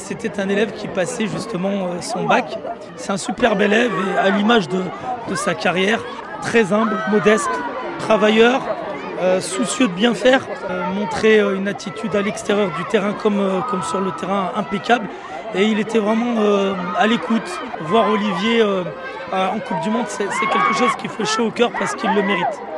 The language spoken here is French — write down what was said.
c'était un élève qui passait justement euh, son bac. C'est un superbe élève et à l'image de, sa carrière, très humble, modeste, travailleur, euh, soucieux de bien faire, euh, montrer euh, une attitude à l'extérieur du terrain comme, sur le terrain impeccable. Et il était vraiment à l'écoute. Voir Olivier en Coupe du Monde, c'est quelque chose qui fait chaud au cœur parce qu'il le mérite.